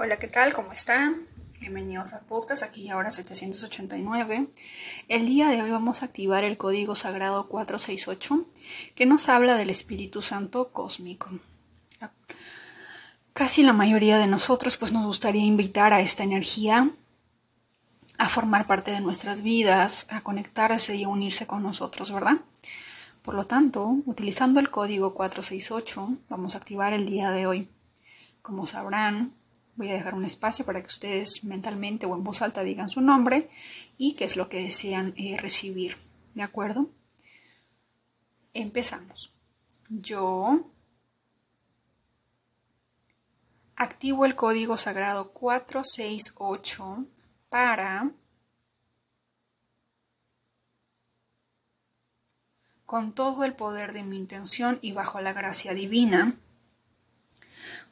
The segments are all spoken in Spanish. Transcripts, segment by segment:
Hola, ¿qué tal? ¿Cómo están? Bienvenidos a podcast, aquí y ahora 789. El día de hoy vamos a activar el código sagrado 468 que nos habla del Espíritu Santo cósmico. Casi la mayoría de nosotros pues nos gustaría invitar a esta energía a formar parte de nuestras vidas, a conectarse y a unirse con nosotros, ¿verdad? Por lo tanto, utilizando el código 468, vamos a activar el día de hoy. Como sabrán, Voy a dejar un espacio para que ustedes mentalmente o en voz alta digan su nombre y qué es lo que desean eh, recibir. ¿De acuerdo? Empezamos. Yo activo el código sagrado 468 para con todo el poder de mi intención y bajo la gracia divina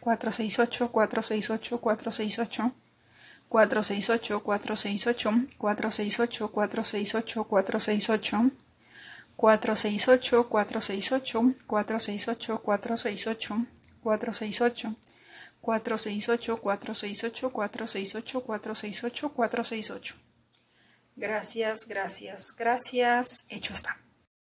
468, 468, 468. 468, 468, 468, 468, 468. 468, 468, 468, 468, 468. 468, 468, 468, 468, 468. Gracias, gracias, gracias. Hecho está.